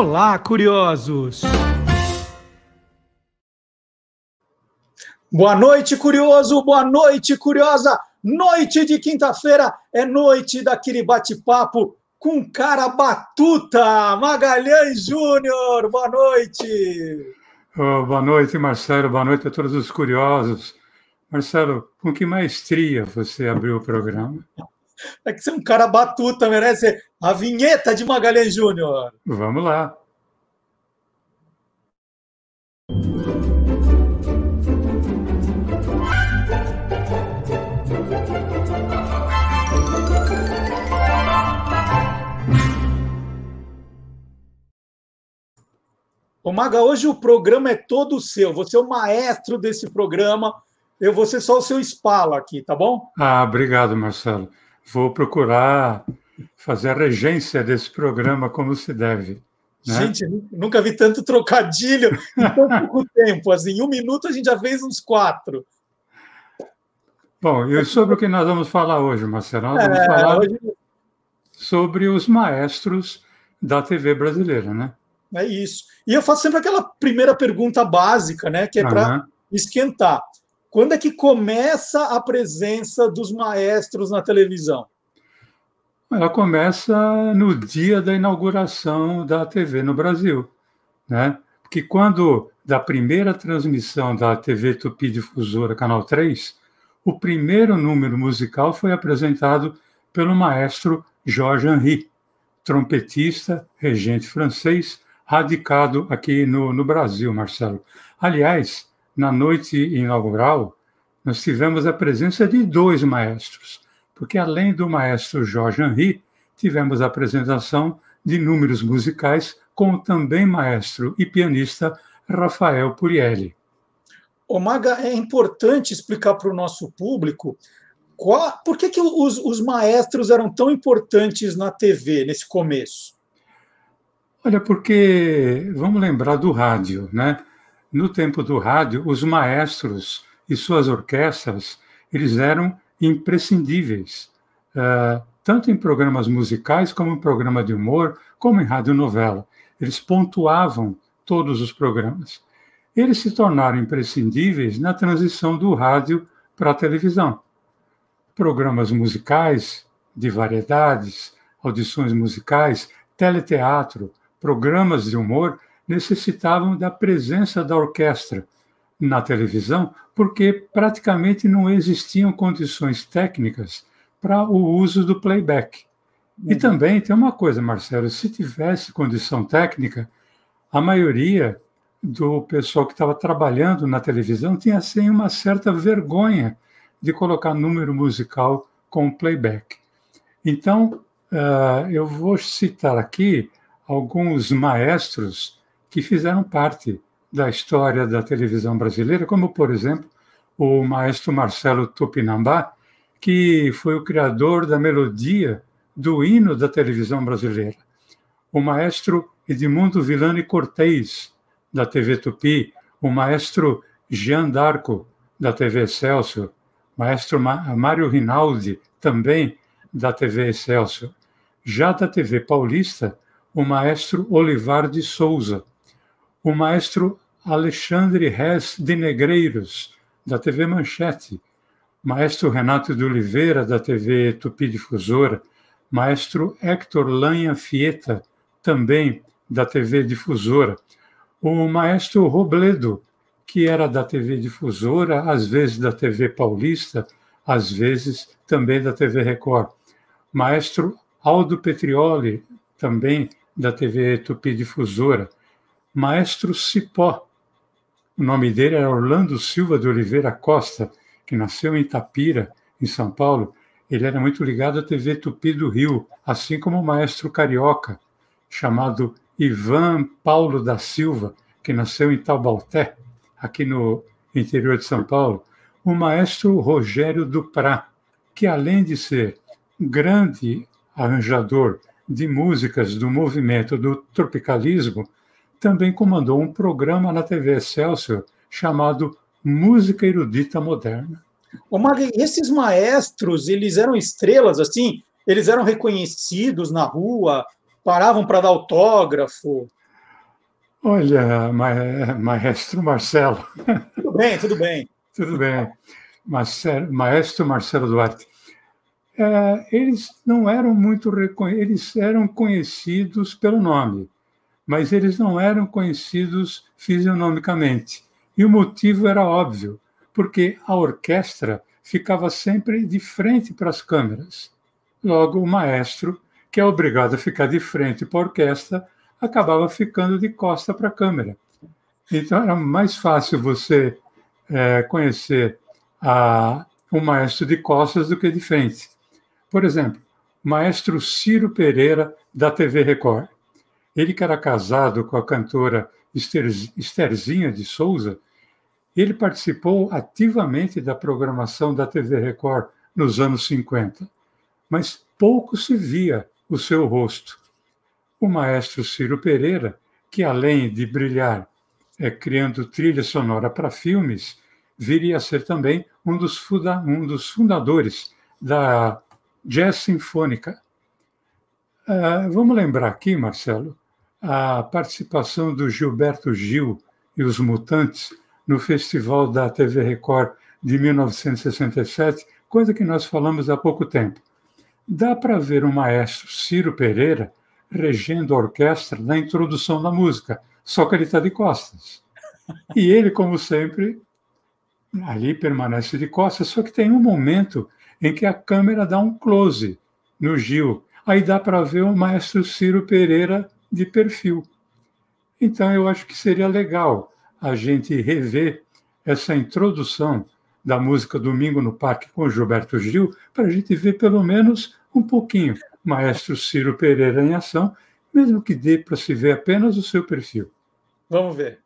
Olá, curiosos! Boa noite, curioso! Boa noite, curiosa! Noite de quinta-feira é noite daquele bate-papo com cara batuta! Magalhães Júnior, boa noite! Oh, boa noite, Marcelo. Boa noite a todos os curiosos. Marcelo, com que maestria você abriu o programa? É que você é um cara batuta, merece a vinheta de Magalhães Júnior. Vamos lá. Ô Maga, hoje o programa é todo seu. Você é o maestro desse programa. Eu vou ser só o seu espala aqui, tá bom? Ah, obrigado, Marcelo. Vou procurar fazer a regência desse programa como se deve. Né? Gente, nunca vi tanto trocadilho em tão pouco tempo. Assim, em um minuto a gente já fez uns quatro. Bom, e sobre o que nós vamos falar hoje, Marcelo? Nós vamos é, falar hoje... sobre os maestros da TV brasileira, né? É isso. E eu faço sempre aquela primeira pergunta básica, né? Que é para uhum. esquentar. Quando é que começa a presença dos maestros na televisão? Ela começa no dia da inauguração da TV no Brasil, né? Porque quando da primeira transmissão da TV Tupi Difusora Canal 3, o primeiro número musical foi apresentado pelo maestro Georges Henry, trompetista, regente francês, radicado aqui no, no Brasil, Marcelo. Aliás, na noite inaugural, nós tivemos a presença de dois maestros, porque além do maestro Jorge Henry, tivemos a apresentação de números musicais com o também maestro e pianista Rafael Purielli. O Maga, é importante explicar para o nosso público qual, por que, que os, os maestros eram tão importantes na TV nesse começo. Olha, porque vamos lembrar do rádio, né? No tempo do rádio, os maestros e suas orquestras eles eram imprescindíveis, uh, tanto em programas musicais, como em programa de humor, como em radionovela. Eles pontuavam todos os programas. Eles se tornaram imprescindíveis na transição do rádio para a televisão. Programas musicais, de variedades, audições musicais, teleteatro, programas de humor necessitavam da presença da orquestra na televisão, porque praticamente não existiam condições técnicas para o uso do playback. E uhum. também tem uma coisa, Marcelo: se tivesse condição técnica, a maioria do pessoal que estava trabalhando na televisão tinha assim uma certa vergonha de colocar número musical com playback. Então, uh, eu vou citar aqui alguns maestros que fizeram parte da história da televisão brasileira, como, por exemplo, o maestro Marcelo Tupinambá, que foi o criador da melodia do hino da televisão brasileira. O maestro Edmundo Villani Cortez, da TV Tupi, o maestro Jean Darco, da TV Excelsior, maestro Mário Rinaldi, também da TV Excelsior. Já da TV Paulista, o maestro Olivar de Souza, o maestro Alexandre Rez de Negreiros, da TV Manchete, maestro Renato de Oliveira, da TV Tupi Difusora, maestro Héctor Lanha Fieta, também da TV Difusora, o maestro Robledo, que era da TV Difusora, às vezes da TV Paulista, às vezes também da TV Record, maestro Aldo Petrioli, também da TV Tupi Difusora, Maestro Cipó. O nome dele era Orlando Silva de Oliveira Costa, que nasceu em Itapira, em São Paulo. Ele era muito ligado à TV Tupi do Rio, assim como o maestro carioca, chamado Ivan Paulo da Silva, que nasceu em Taubaté, aqui no interior de São Paulo. O maestro Rogério Duprá, que além de ser grande arranjador de músicas do movimento do tropicalismo, também comandou um programa na TV Excelsior chamado Música Erudita Moderna. Ô Magui, esses maestros, eles eram estrelas, assim? Eles eram reconhecidos na rua, paravam para dar autógrafo? Olha, maestro Marcelo. Tudo bem, tudo bem. tudo bem. Maestro Marcelo Duarte. É, eles não eram muito eles eram conhecidos pelo nome, mas eles não eram conhecidos fisionomicamente. E o motivo era óbvio, porque a orquestra ficava sempre de frente para as câmeras. Logo, o maestro, que é obrigado a ficar de frente para a orquestra, acabava ficando de costa para a câmera. Então era mais fácil você é, conhecer a, maestro de costas do que de frente. Por exemplo, maestro Ciro Pereira, da TV Record. Ele que era casado com a cantora Estherzinha de Souza, ele participou ativamente da programação da TV Record nos anos 50, mas pouco se via o seu rosto o maestro Ciro Pereira, que além de brilhar é, criando trilha sonora para filmes, viria a ser também um dos, funda um dos fundadores da Jazz Sinfônica. Uh, vamos lembrar aqui, Marcelo, a participação do Gilberto Gil e os Mutantes no Festival da TV Record de 1967, coisa que nós falamos há pouco tempo. Dá para ver o maestro Ciro Pereira regendo a orquestra na introdução da música, só que ele está de costas. E ele, como sempre, ali permanece de costas, só que tem um momento em que a câmera dá um close no Gil. Aí dá para ver o maestro Ciro Pereira de perfil. Então, eu acho que seria legal a gente rever essa introdução da música Domingo no Parque com Gilberto Gil, para a gente ver pelo menos um pouquinho maestro Ciro Pereira em ação, mesmo que dê para se ver apenas o seu perfil. Vamos ver.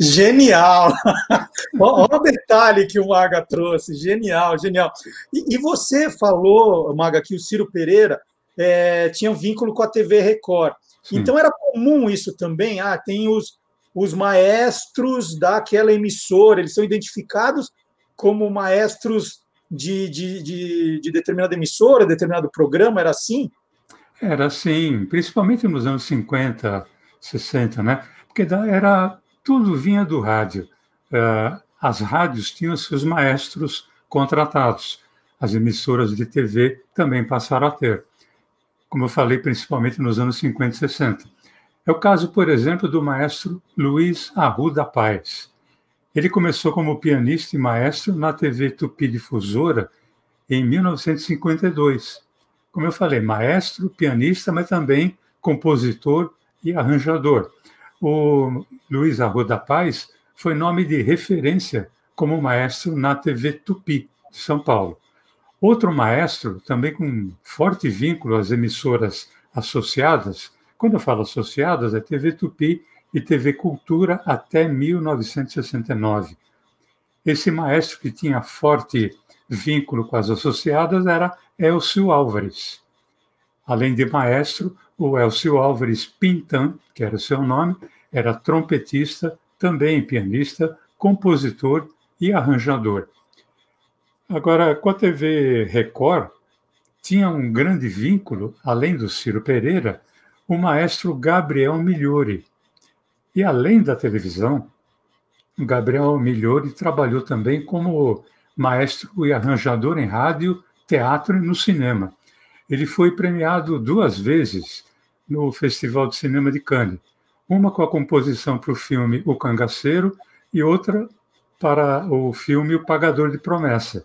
Genial! Olha o detalhe que o Maga trouxe. Genial, genial. E, e você falou, Maga, que o Ciro Pereira é, tinha um vínculo com a TV Record. Sim. Então era comum isso também. Ah, tem os, os maestros daquela emissora, eles são identificados como maestros de, de, de, de determinada emissora, determinado programa, era assim? Era assim, principalmente nos anos 50, 60, né? Porque era tudo vinha do rádio. Eh, as rádios tinham seus maestros contratados. As emissoras de TV também passaram a ter. Como eu falei, principalmente nos anos 50 e 60. É o caso, por exemplo, do maestro Luiz Arruda Paz. Ele começou como pianista e maestro na TV Tupi Difusora em 1952. Como eu falei, maestro, pianista, mas também compositor e arranjador. O Luiz Arruda Paz foi nome de referência como maestro na TV Tupi, de São Paulo. Outro maestro, também com forte vínculo às emissoras associadas, quando eu falo associadas, é TV Tupi e TV Cultura até 1969. Esse maestro que tinha forte vínculo com as associadas era Elcio Álvares. Além de maestro, o Elcio Álvares Pintan, que era seu nome, era trompetista, também pianista, compositor e arranjador. Agora, com a TV Record, tinha um grande vínculo, além do Ciro Pereira, o maestro Gabriel Migliori. E além da televisão, Gabriel Migliori trabalhou também como maestro e arranjador em rádio, teatro e no cinema. Ele foi premiado duas vezes no Festival de Cinema de Cannes, uma com a composição para o filme O Cangaceiro e outra para o filme O Pagador de Promessa.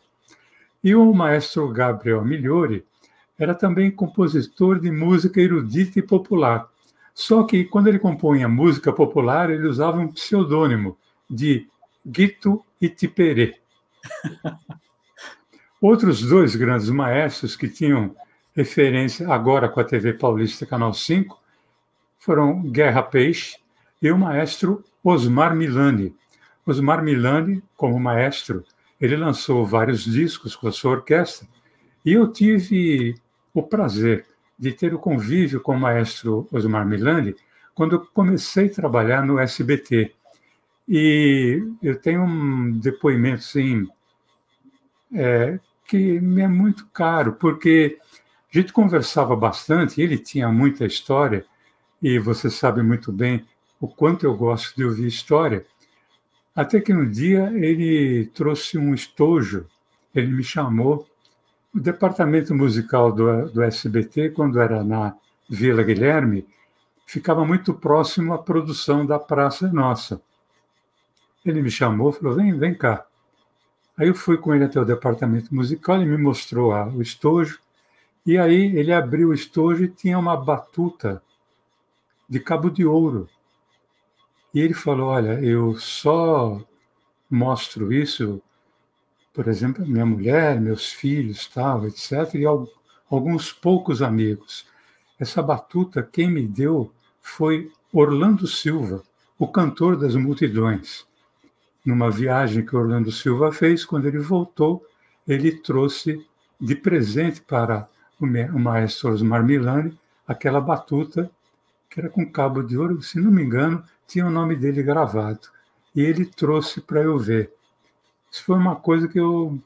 E o maestro Gabriel Migliori era também compositor de música erudita e popular. Só que quando ele compunha música popular, ele usava um pseudônimo de Guito Itiperê. Outros dois grandes maestros que tinham referência agora com a TV Paulista Canal 5 foram Guerra Peixe e o maestro Osmar Milani. Osmar Milani, como maestro, ele lançou vários discos com a sua orquestra e eu tive o prazer de ter o convívio com o maestro Osmar Milani quando eu comecei a trabalhar no SBT. E eu tenho um depoimento, sim, é, que me é muito caro, porque a gente conversava bastante, ele tinha muita história, e você sabe muito bem o quanto eu gosto de ouvir história. Até que um dia ele trouxe um estojo, ele me chamou. O departamento musical do, do SBT, quando era na Vila Guilherme, ficava muito próximo à produção da Praça Nossa. Ele me chamou, falou: vem, vem cá. Aí eu fui com ele até o departamento musical, ele me mostrou o estojo, e aí ele abriu o estojo e tinha uma batuta de cabo de ouro. E ele falou: Olha, eu só mostro isso, por exemplo, minha mulher, meus filhos, tal, etc., e alguns poucos amigos. Essa batuta, quem me deu foi Orlando Silva, o cantor das multidões. Numa viagem que Orlando Silva fez, quando ele voltou, ele trouxe de presente para o maestro Osmar Milani aquela batuta que era com cabo de ouro, se não me engano, tinha o nome dele gravado. E ele trouxe para eu ver. Isso foi uma coisa que eu,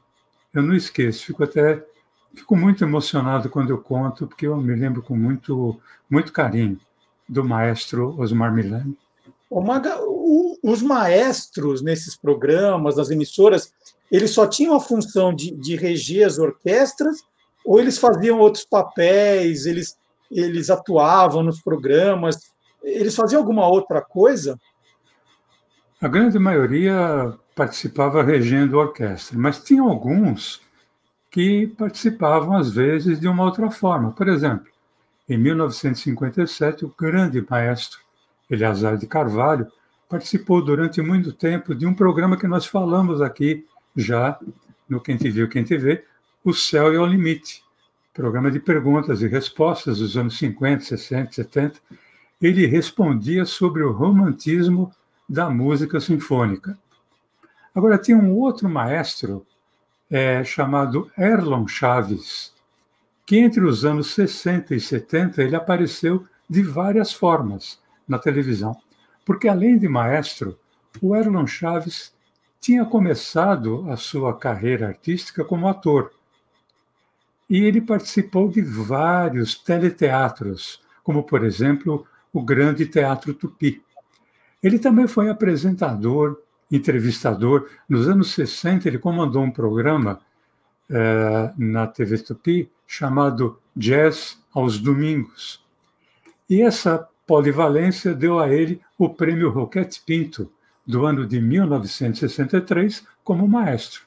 eu não esqueço. Fico até fico muito emocionado quando eu conto, porque eu me lembro com muito, muito carinho do maestro Osmar Milani. Maga, o, os maestros nesses programas, nas emissoras, eles só tinham a função de, de reger as orquestras ou eles faziam outros papéis, eles eles atuavam nos programas, eles faziam alguma outra coisa? A grande maioria participava regendo a orquestra, mas tinha alguns que participavam, às vezes, de uma outra forma. Por exemplo, em 1957, o grande maestro Eleazar de Carvalho participou durante muito tempo de um programa que nós falamos aqui já no Quem Te Viu, Quem Te Vê, O Céu é o Limite programa de perguntas e respostas dos anos 50, 60, 70, ele respondia sobre o romantismo da música sinfônica. Agora, tinha um outro maestro é, chamado Erlon Chaves, que entre os anos 60 e 70 ele apareceu de várias formas na televisão. Porque, além de maestro, o Erlon Chaves tinha começado a sua carreira artística como ator e ele participou de vários teleteatros, como, por exemplo, o Grande Teatro Tupi. Ele também foi apresentador, entrevistador. Nos anos 60, ele comandou um programa eh, na TV Tupi chamado Jazz aos Domingos. E essa polivalência deu a ele o prêmio Roquete Pinto, do ano de 1963, como maestro.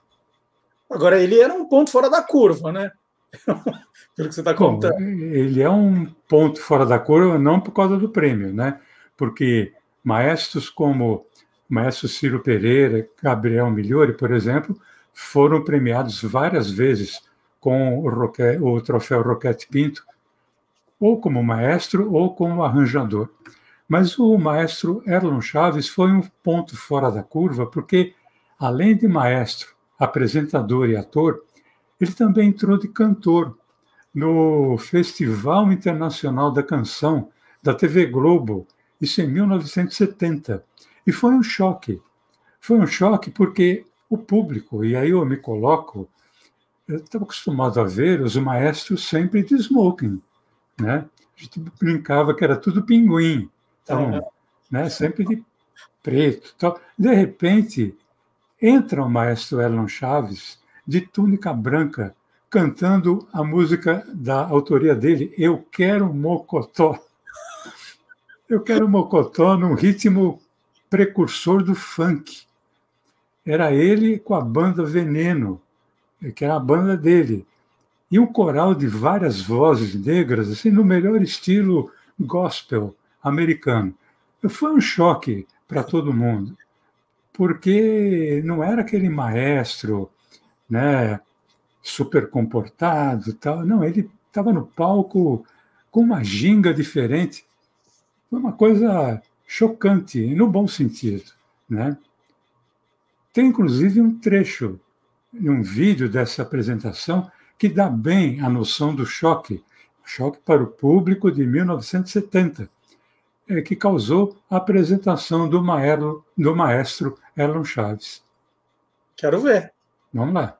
Agora, ele era um ponto fora da curva, né? Pelo que você está contando. Ele é um ponto fora da curva, não por causa do prêmio, né? Porque maestros como maestro Ciro Pereira, Gabriel Migliori, por exemplo, foram premiados várias vezes com o, Roque, o troféu Roquete Pinto, ou como maestro ou como arranjador. Mas o maestro Erlon Chaves foi um ponto fora da curva, porque, além de maestro, apresentador e ator, ele também entrou de cantor no Festival Internacional da Canção da TV Globo, isso em 1970. E foi um choque. Foi um choque porque o público, e aí eu me coloco, eu estava acostumado a ver os maestros sempre de smoking, né? A gente brincava que era tudo pinguim, então, né? sempre de preto. Tal. De repente, entra o maestro Elon Chaves de túnica branca, cantando a música da autoria dele, Eu Quero Mocotó. Eu Quero Mocotó num ritmo precursor do funk. Era ele com a banda Veneno, que era a banda dele. E um coral de várias vozes negras, assim, no melhor estilo gospel americano. Foi um choque para todo mundo, porque não era aquele maestro né, super comportado, tal. Não, ele estava no palco com uma ginga diferente. Foi uma coisa chocante, no bom sentido, né? Tem inclusive um trecho, um vídeo dessa apresentação que dá bem a noção do choque, choque para o público de 1970, é, que causou a apresentação do, maero, do maestro Erlon Chaves. Quero ver. Vamos lá.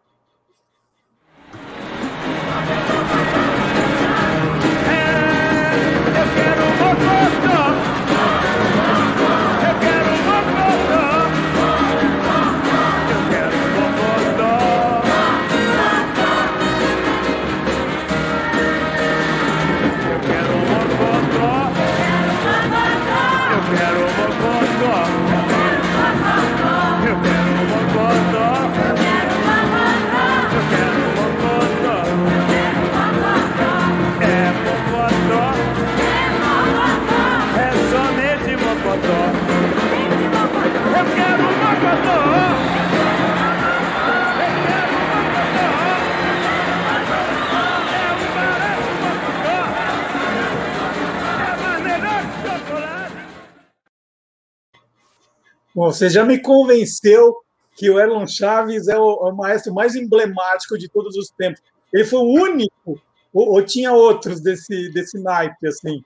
Você já me convenceu que o Erlon Chaves é o, é o maestro mais emblemático de todos os tempos. Ele foi o único, ou, ou tinha outros desse, desse naipe, assim?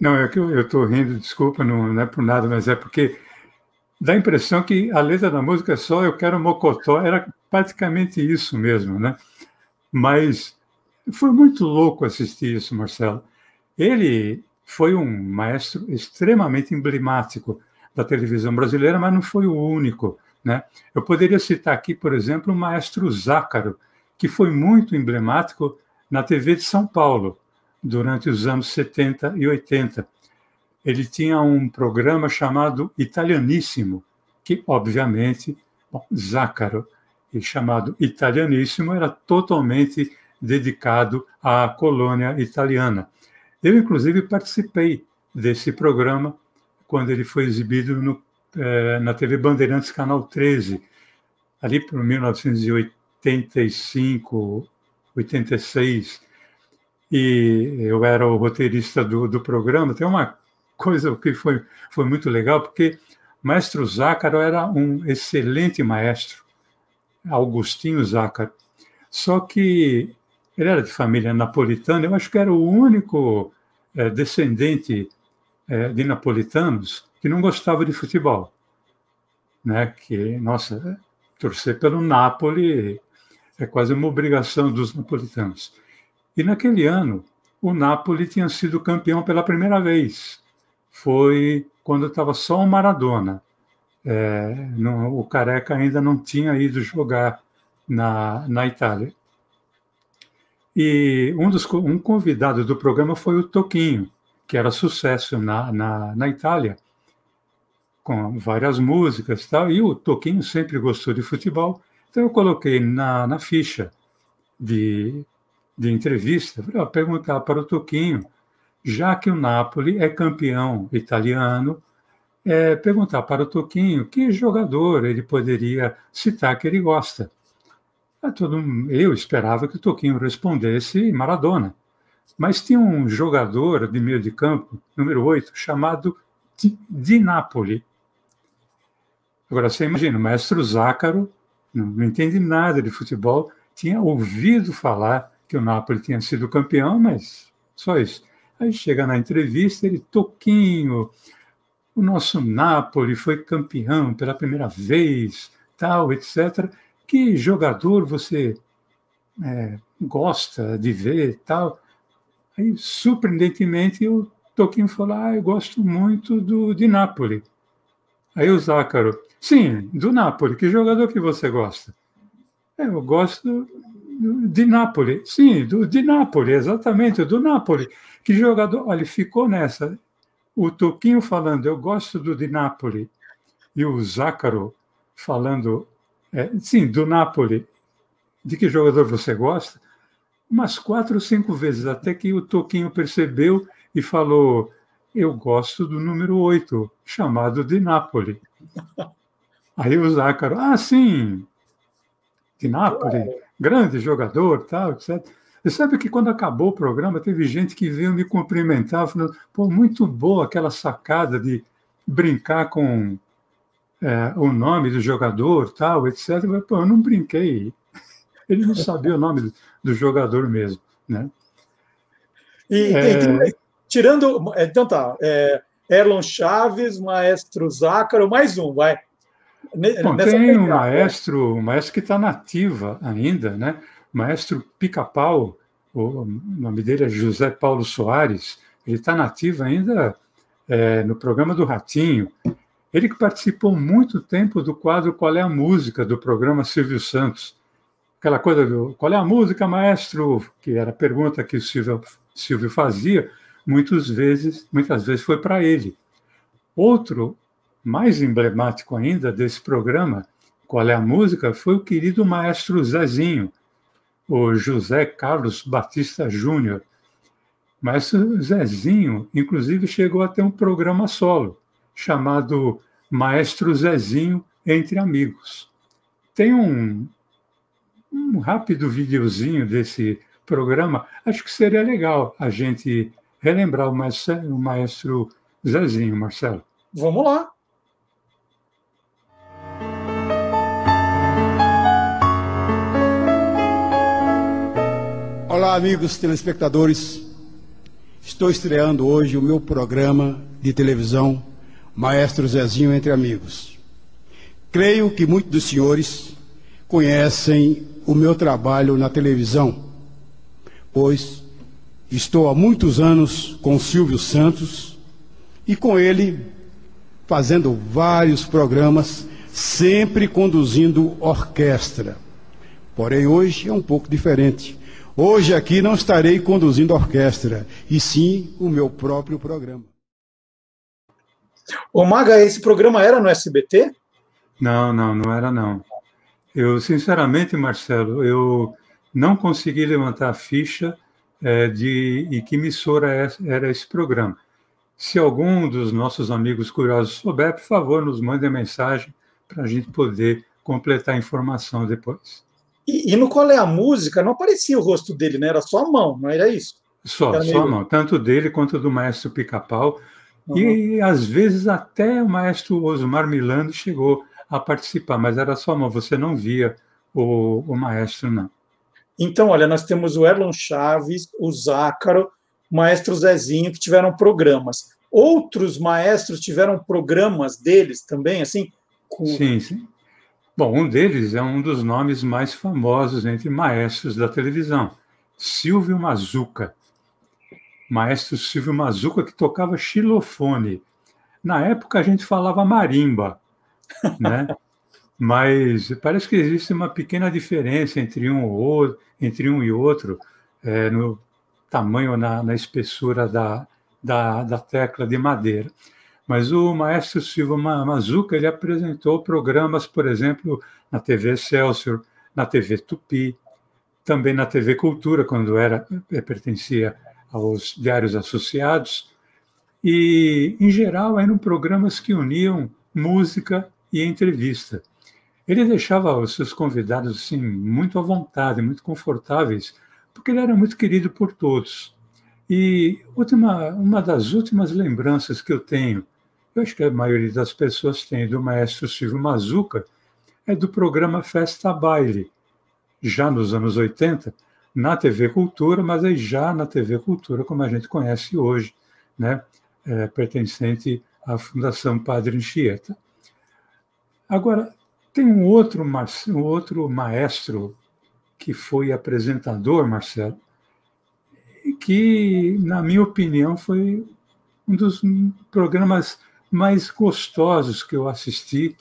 Não, é que eu estou rindo, desculpa, não, não é por nada, mas é porque dá a impressão que a letra da música é só Eu Quero Mocotó, era praticamente isso mesmo, né? Mas foi muito louco assistir isso, Marcelo. Ele foi um maestro extremamente emblemático da televisão brasileira, mas não foi o único. Né? Eu poderia citar aqui, por exemplo, o maestro Zácaro, que foi muito emblemático na TV de São Paulo durante os anos 70 e 80. Ele tinha um programa chamado Italianíssimo, que, obviamente, bom, Zácaro, chamado Italianíssimo, era totalmente dedicado à colônia italiana. Eu, inclusive, participei desse programa quando ele foi exibido no, eh, na TV Bandeirantes, Canal 13, ali por 1985, 86. E eu era o roteirista do, do programa. Tem uma coisa que foi, foi muito legal, porque Maestro Zácaro era um excelente maestro, Augustinho Zácaro. Só que ele era de família napolitana, eu acho que era o único é, descendente é, de napolitanos que não gostava de futebol. Né? Que, nossa, torcer pelo Napoli é quase uma obrigação dos napolitanos. E naquele ano, o Napoli tinha sido campeão pela primeira vez. Foi quando estava só o Maradona. É, o Careca ainda não tinha ido jogar na, na Itália. E um, dos, um convidado do programa foi o Toquinho, que era sucesso na, na, na Itália, com várias músicas e tal, e o Toquinho sempre gostou de futebol, então eu coloquei na, na ficha de, de entrevista, para perguntar para o Toquinho, já que o Napoli é campeão italiano, é, perguntar para o Toquinho que jogador ele poderia citar que ele gosta. Eu esperava que o Toquinho respondesse Maradona. Mas tinha um jogador de meio de campo, número 8, chamado Di Napoli. Agora, você imagina, o maestro Zácaro, não, não entende nada de futebol, tinha ouvido falar que o Napoli tinha sido campeão, mas só isso. Aí chega na entrevista, ele, Toquinho, o nosso Napoli foi campeão pela primeira vez, tal, etc. Que jogador você é, gosta de ver, tal? Aí, surpreendentemente, o Toquinho falou: Ah, eu gosto muito do, de Nápoles. Aí o Zácaro, sim, do Nápoles, que jogador que você gosta? É, eu gosto de Nápoles, sim, do, de Nápoles, exatamente, do Nápoles. Que jogador, olha, ficou nessa. O Toquinho falando, eu gosto do de Nápoles, e o Zácaro falando, é, sim, do Nápoles. De que jogador você gosta? Umas quatro ou cinco vezes, até que o Toquinho percebeu e falou: Eu gosto do número oito, chamado de Nápoles. Aí o Zácaro, ah, sim, de Nápoles, grande jogador, tal, etc. Você sabe que quando acabou o programa, teve gente que veio me cumprimentar, falando, pô, muito boa aquela sacada de brincar com é, o nome do jogador, tal, etc. Mas, pô, eu não brinquei. Ele não sabia o nome do, do jogador mesmo, né? E, é... e, tirando, então tá, é, Erlon Chaves, Maestro Zácaro, mais um, vai. Bom, tem um maestro, um maestro que está nativa ainda, né? Maestro Pica-Pau, o nome dele é José Paulo Soares, ele está nativo ainda é, no programa do Ratinho. Ele que participou muito tempo do quadro Qual é a Música, do programa Silvio Santos. Aquela coisa do Qual é a música, maestro? Que era a pergunta que o Silvio, Silvio fazia, muitas vezes, muitas vezes foi para ele. Outro, mais emblemático ainda desse programa, Qual é a Música, foi o querido maestro Zezinho, o José Carlos Batista Júnior. Mas Zezinho, inclusive, chegou a ter um programa solo, chamado Maestro Zezinho Entre Amigos. Tem um, um rápido videozinho desse programa. Acho que seria legal a gente relembrar o maestro, o maestro Zezinho, Marcelo. Vamos lá. Olá, amigos telespectadores. Estou estreando hoje o meu programa de televisão Maestro Zezinho entre Amigos. Creio que muitos dos senhores conhecem o meu trabalho na televisão, pois estou há muitos anos com Silvio Santos e com ele fazendo vários programas, sempre conduzindo orquestra. Porém, hoje é um pouco diferente Hoje aqui não estarei conduzindo a orquestra, e sim o meu próprio programa. Ô Maga, esse programa era no SBT? Não, não, não era não. Eu, sinceramente, Marcelo, eu não consegui levantar a ficha é, de e que emissora é, era esse programa. Se algum dos nossos amigos curiosos souber, por favor, nos mande a mensagem para a gente poder completar a informação depois. E, e, no Qual é a Música não aparecia o rosto dele, né? Era só a mão, não era isso? Só, era só a mão, tanto dele quanto do maestro Pica-Pau. Uhum. E às vezes até o maestro Osmar Milano chegou a participar, mas era só a mão, você não via o, o maestro, não. Então, olha, nós temos o Erlon Chaves, o Zácaro, o maestro Zezinho, que tiveram programas. Outros maestros tiveram programas deles também, assim? Com... Sim, sim. Bom, um deles é um dos nomes mais famosos entre maestros da televisão, Silvio Mazuca. Maestro Silvio Mazuca que tocava xilofone. Na época a gente falava marimba, né? Mas parece que existe uma pequena diferença entre um, ou, entre um e outro é, no tamanho, na, na espessura da, da, da tecla de madeira. Mas o maestro Silva Mazuca ele apresentou programas, por exemplo, na TV Excelsior, na TV Tupi, também na TV Cultura, quando era eh, pertencia aos diários associados, e, em geral, eram programas que uniam música e entrevista. Ele deixava os seus convidados assim, muito à vontade, muito confortáveis, porque ele era muito querido por todos. E última, uma das últimas lembranças que eu tenho eu acho que a maioria das pessoas tem, do maestro Silvio Mazuca, é do programa Festa Baile, já nos anos 80, na TV Cultura, mas aí já na TV Cultura, como a gente conhece hoje, né, é, pertencente à Fundação Padre Anchieta. Agora, tem um outro, um outro maestro que foi apresentador, Marcelo, que, na minha opinião, foi um dos programas mais gostosos que eu assisti.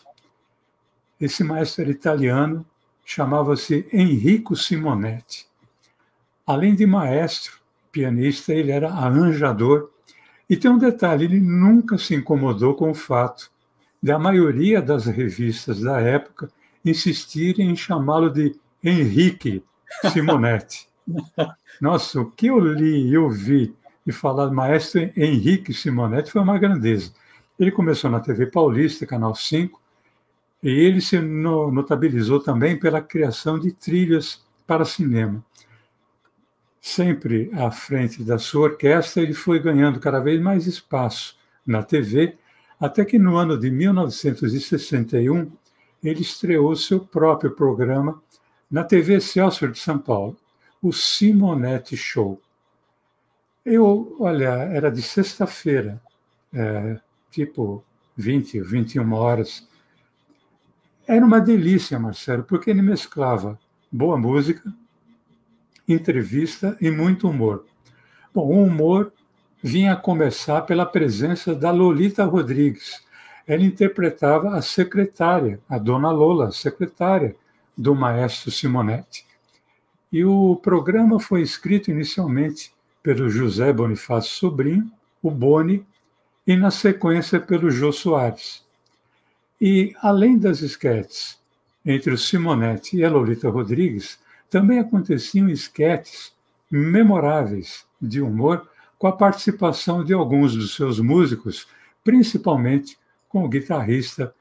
Esse maestro italiano, chamava-se Enrico Simonetti. Além de maestro, pianista, ele era arranjador. E tem um detalhe: ele nunca se incomodou com o fato de a maioria das revistas da época insistirem em chamá-lo de Henrique Simonetti. Nossa, o que eu li e ouvi de falar do maestro Henrique Simonetti foi uma grandeza. Ele começou na TV Paulista, Canal 5, e ele se notabilizou também pela criação de trilhas para cinema. Sempre à frente da sua orquestra, ele foi ganhando cada vez mais espaço na TV, até que no ano de 1961 ele estreou seu próprio programa na TV Celso de São Paulo, o Simonetti Show. Eu, olha, era de sexta-feira, é, tipo 20, 21 horas. Era uma delícia, Marcelo, porque ele mesclava boa música, entrevista e muito humor. Bom, o humor vinha a começar pela presença da Lolita Rodrigues. Ela interpretava a secretária, a dona Lola, secretária do maestro Simonetti. E o programa foi escrito inicialmente pelo José Bonifácio Sobrinho, o Boni, e na sequência pelo Jô Soares. E, além das esquetes entre o Simonetti e a Lolita Rodrigues, também aconteciam esquetes memoráveis de humor com a participação de alguns dos seus músicos, principalmente com o guitarrista,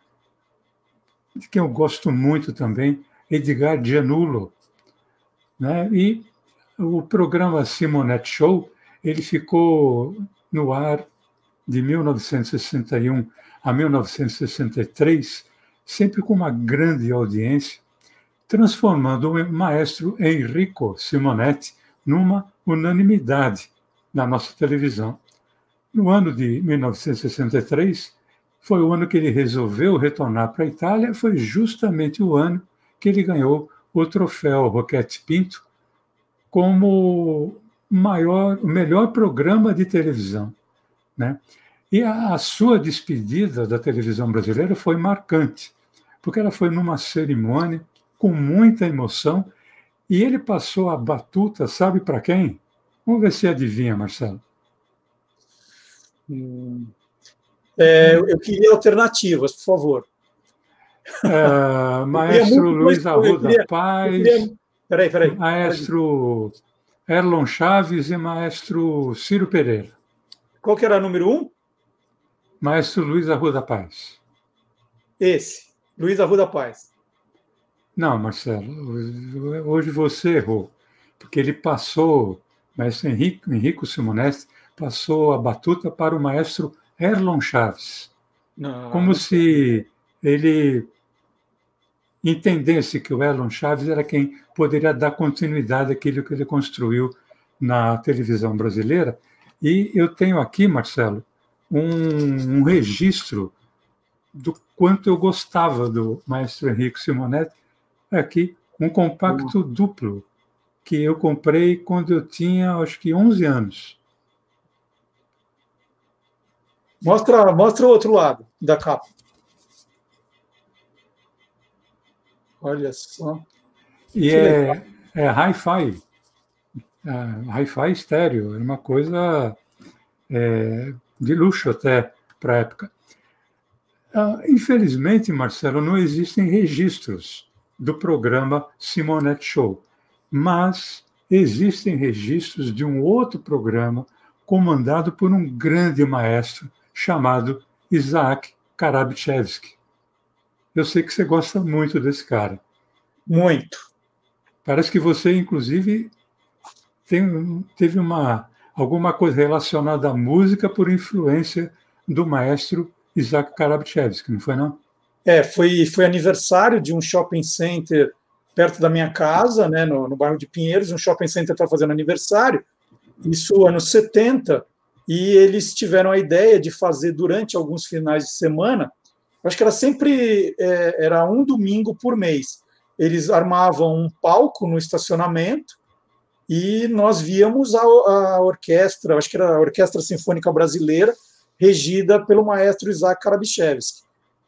de quem eu gosto muito também, Edgar Gianulo. Né? E o programa Simonet Show ele ficou no ar de 1961 a 1963, sempre com uma grande audiência, transformando o maestro Enrico Simonetti numa unanimidade na nossa televisão. No ano de 1963, foi o ano que ele resolveu retornar para a Itália, foi justamente o ano que ele ganhou o troféu Roquete Pinto como maior, o melhor programa de televisão. Né? E a, a sua despedida da televisão brasileira foi marcante, porque ela foi numa cerimônia com muita emoção e ele passou a batuta, sabe para quem? Vamos ver se adivinha, Marcelo. Hum. É, eu queria alternativas, por favor. É, maestro Luiz Arruda queria, Paz. Queria... Peraí, peraí. Maestro Erlon Chaves e maestro Ciro Pereira. Qual que era o número um? Maestro Luiz Arruda Paz. Esse, Luiz Arruda Paz. Não, Marcelo, hoje você errou, porque ele passou maestro Henrique, Henrico Simonetti passou a batuta para o maestro Erlon Chaves. Não, como se ele entendesse que o Erlon Chaves era quem poderia dar continuidade àquilo que ele construiu na televisão brasileira. E eu tenho aqui, Marcelo, um, um registro do quanto eu gostava do maestro Henrique Simonetti. Aqui, um compacto uhum. duplo que eu comprei quando eu tinha, acho que 11 anos. Mostra, mostra o outro lado da capa. Olha só. E é, é hi-fi. É, hi-fi estéreo. Era uma coisa é, de luxo até para a época. Ah, infelizmente, Marcelo, não existem registros do programa Simonet Show mas existem registros de um outro programa comandado por um grande maestro chamado Isaac Karabchevsky. Eu sei que você gosta muito desse cara. Muito. Parece que você, inclusive, tem, teve uma, alguma coisa relacionada à música por influência do maestro Isaac Karabchevsky, não foi não? É, foi, foi aniversário de um shopping center perto da minha casa, né, no, no bairro de Pinheiros, um shopping center está fazendo aniversário, isso anos 70, e eles tiveram a ideia de fazer durante alguns finais de semana, acho que era sempre é, era um domingo por mês. Eles armavam um palco no estacionamento e nós víamos a, a orquestra, acho que era a Orquestra Sinfônica Brasileira, regida pelo maestro Isaac Karabichevsky.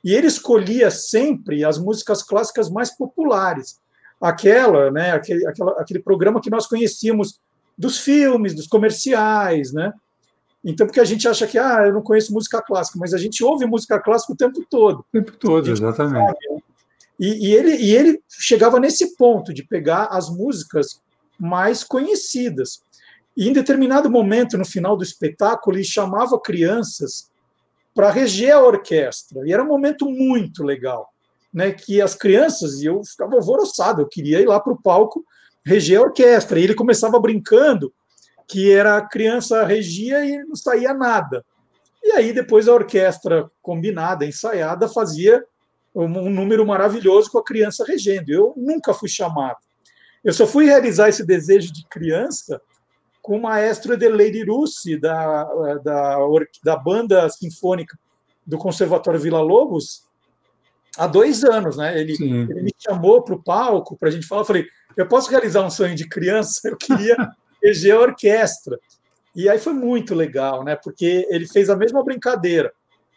E ele escolhia sempre as músicas clássicas mais populares aquela, né, aquele, aquela, aquele programa que nós conhecíamos dos filmes, dos comerciais, né? Então, porque a gente acha que, ah, eu não conheço música clássica, mas a gente ouve música clássica o tempo todo. O tempo todo, exatamente. Sabe, né? e, e, ele, e ele chegava nesse ponto de pegar as músicas mais conhecidas. E em determinado momento, no final do espetáculo, ele chamava crianças para reger a orquestra. E era um momento muito legal né, que as crianças, e eu ficava alvoroçado, eu queria ir lá para o palco reger a orquestra. E ele começava brincando que era a criança regia e não saía nada. E aí depois a orquestra combinada, ensaiada, fazia um número maravilhoso com a criança regendo. Eu nunca fui chamado. Eu só fui realizar esse desejo de criança com o maestro Edelei Russi, da, da, da banda sinfônica do Conservatório Vila Lobos, há dois anos. Né? Ele, ele me chamou para o palco para a gente falar. Eu falei: eu posso realizar um sonho de criança? Eu queria reger a orquestra. E aí foi muito legal, né? Porque ele fez a mesma brincadeira.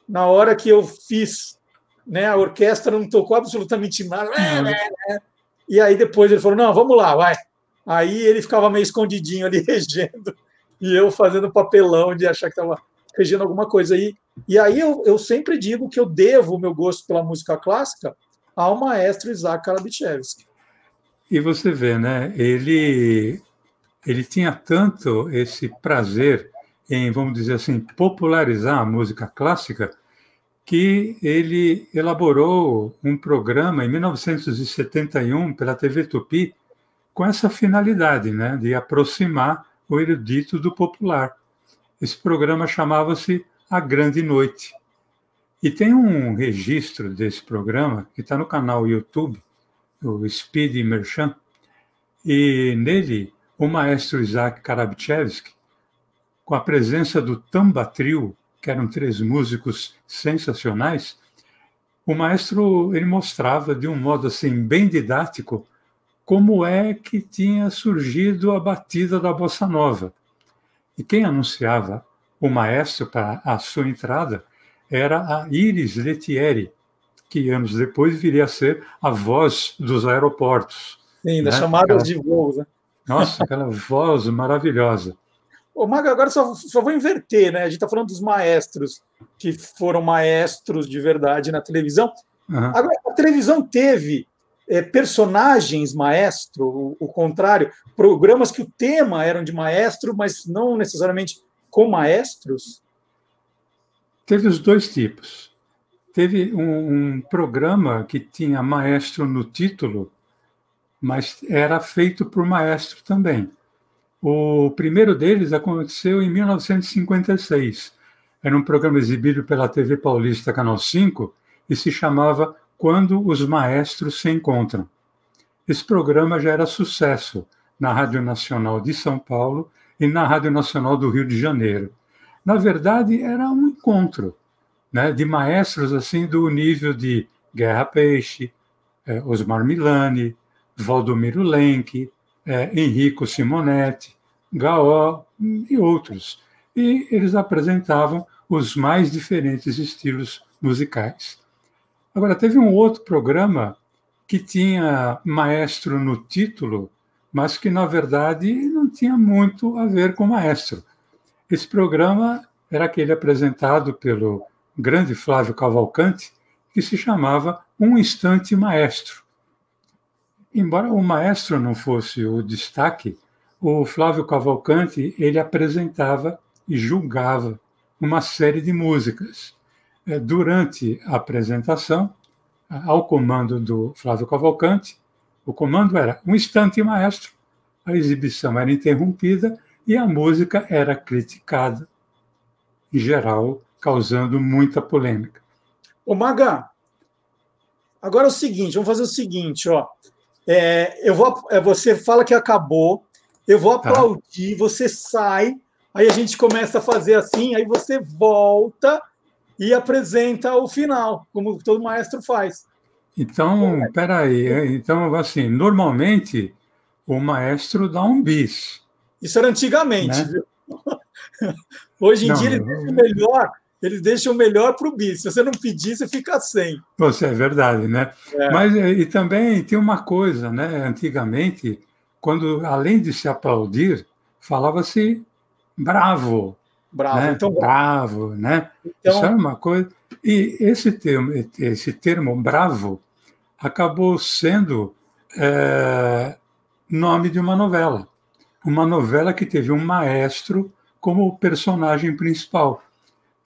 Na hora que eu fiz, né? A orquestra não tocou absolutamente nada. Uhum. E aí depois ele falou: não, vamos lá, vai. Aí ele ficava meio escondidinho ali regendo, e eu fazendo papelão de achar que estava regendo alguma coisa. E, e aí eu, eu sempre digo que eu devo o meu gosto pela música clássica ao maestro Isaac Karabichevsky. E você vê, né? Ele ele tinha tanto esse prazer em, vamos dizer assim, popularizar a música clássica, que ele elaborou um programa em 1971 pela TV Tupi com essa finalidade, né, de aproximar o erudito do popular. Esse programa chamava-se A Grande Noite. E tem um registro desse programa que está no canal YouTube, o Speed Merchant, e nele o maestro Isaac Karabchevsky, com a presença do Tamba Trio, que eram três músicos sensacionais, o maestro ele mostrava de um modo assim bem didático como é que tinha surgido a batida da bossa nova. E quem anunciava o maestro para a sua entrada era a Iris Letieri, que anos depois viria a ser a voz dos aeroportos. Sim, das né? chamadas de voos. Né? Nossa, aquela voz maravilhosa. Ô, Maga, agora só, só vou inverter, né? A gente está falando dos maestros que foram maestros de verdade na televisão. Uhum. Agora, a televisão teve é, personagens maestro, o, o, contrário, programas que o tema eram de maestro, mas não necessariamente com maestros? Teve os dois tipos. Teve um, um programa que tinha maestro no título, mas era feito por maestro também. O primeiro deles aconteceu em 1956. Era um programa exibido pela TV Paulista Canal 5 e se chamava Quando os Maestros se Encontram. Esse programa já era sucesso na Rádio Nacional de São Paulo e na Rádio Nacional do Rio de Janeiro. Na verdade, era um encontro né, de maestros assim do nível de Guerra Peixe, eh, Osmar Milani, Valdomiro Lenk, é, Enrico Simonetti, Gaó e outros. E eles apresentavam os mais diferentes estilos musicais. Agora, teve um outro programa que tinha maestro no título, mas que, na verdade, não tinha muito a ver com maestro. Esse programa era aquele apresentado pelo grande Flávio Cavalcante, que se chamava Um Instante Maestro. Embora o maestro não fosse o destaque, o Flávio Cavalcante ele apresentava e julgava uma série de músicas. É, durante a apresentação, ao comando do Flávio Cavalcante, o comando era um instante maestro, a exibição era interrompida e a música era criticada, em geral, causando muita polêmica. Ô Maga, agora é o seguinte, vamos fazer o seguinte, ó. É, eu vou, é, você fala que acabou, eu vou tá. aplaudir, tá. você sai, aí a gente começa a fazer assim, aí você volta e apresenta o final, como todo maestro faz. Então, peraí, então assim, normalmente o maestro dá um bis. Isso era antigamente, né? viu? Hoje em Não, dia ele eu... melhor eles deixam melhor para o bis. Se você não pedir, você fica sem. Você é verdade, né? É. Mas e também tem uma coisa, né? Antigamente, quando além de se aplaudir, falava-se bravo. Bravo, né? então bravo, né? Então... Isso é uma coisa. E esse termo, esse termo bravo, acabou sendo é, nome de uma novela, uma novela que teve um maestro como personagem principal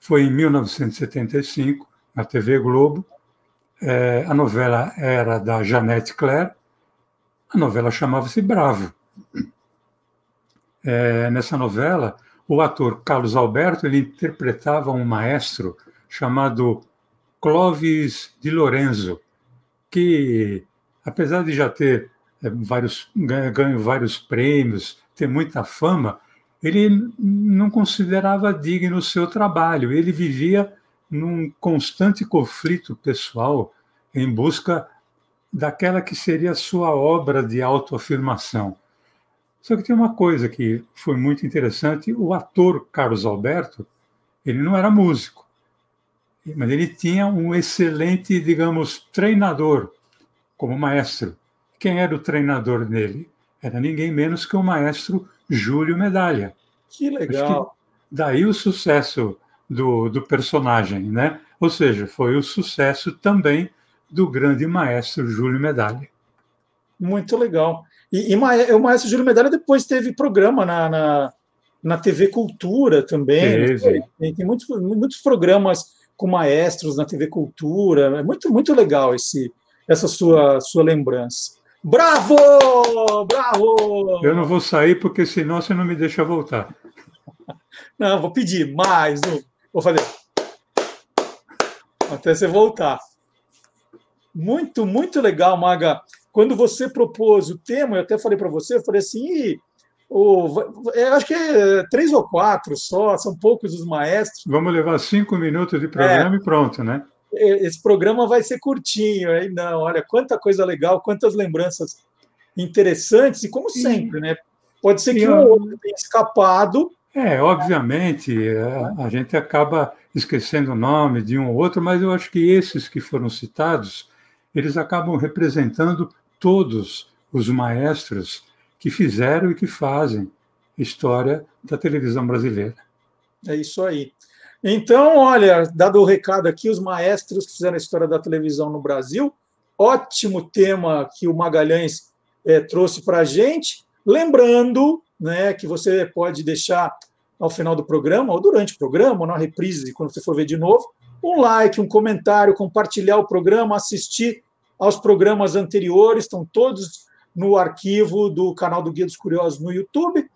foi em 1975, na TV Globo. É, a novela era da Janete Claire. A novela chamava-se Bravo. É, nessa novela, o ator Carlos Alberto ele interpretava um maestro chamado Clovis de Lorenzo, que, apesar de já ter é, vários ganho vários prêmios, ter muita fama, ele não considerava digno o seu trabalho. Ele vivia num constante conflito pessoal em busca daquela que seria sua obra de autoafirmação. Só que tem uma coisa que foi muito interessante: o ator Carlos Alberto, ele não era músico, mas ele tinha um excelente, digamos, treinador como maestro. Quem era o treinador dele? Era ninguém menos que o maestro Júlio Medalha. Que legal! Que daí o sucesso do, do personagem, né? Ou seja, foi o sucesso também do grande maestro Júlio Medalha. Muito legal. E, e o maestro Júlio Medalha depois teve programa na, na, na TV Cultura também. Tem, tem muitos, muitos programas com maestros na TV Cultura. É muito, muito legal esse, essa sua, sua lembrança. Bravo! Bravo! Eu não vou sair porque senão você não me deixa voltar. Não, vou pedir mais um. Vou fazer. Até você voltar. Muito, muito legal, Maga. Quando você propôs o tema, eu até falei para você, eu falei assim, o, eu acho que é três ou quatro só, são poucos os maestros. Vamos levar cinco minutos de programa é, e pronto, né? Esse programa vai ser curtinho, aí não, olha, quanta coisa legal, quantas lembranças interessantes, e como sempre, né? Pode ser que um outro tenha escapado. É, obviamente, a, a gente acaba esquecendo o nome de um ou outro, mas eu acho que esses que foram citados, eles acabam representando todos os maestros que fizeram e que fazem história da televisão brasileira. É isso aí. Então, olha, dado o recado aqui, os maestros que fizeram a história da televisão no Brasil, ótimo tema que o Magalhães é, trouxe para a gente. Lembrando né, que você pode deixar ao final do programa, ou durante o programa, ou na reprise, quando você for ver de novo, um like, um comentário, compartilhar o programa, assistir aos programas anteriores, estão todos no arquivo do canal do Guia dos Curiosos no YouTube.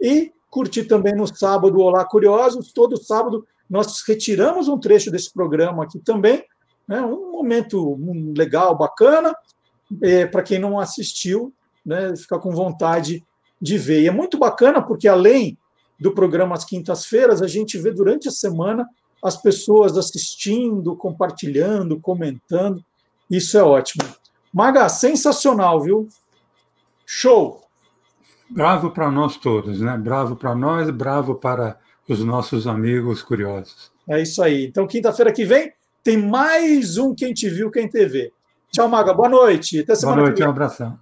E curtir também no sábado Olá Curiosos. Todo sábado nós retiramos um trecho desse programa aqui também. Né? Um momento legal, bacana, é, para quem não assistiu, né, ficar com vontade de ver. E é muito bacana porque, além do programa às quintas-feiras, a gente vê durante a semana as pessoas assistindo, compartilhando, comentando. Isso é ótimo. Maga, sensacional, viu? Show! Bravo para nós todos, né? Bravo para nós, bravo para os nossos amigos curiosos. É isso aí. Então, quinta-feira que vem, tem mais um Quem Te Viu, Quem TV. Tchau, Maga. Boa noite. Até semana Boa noite, que vem. um abração.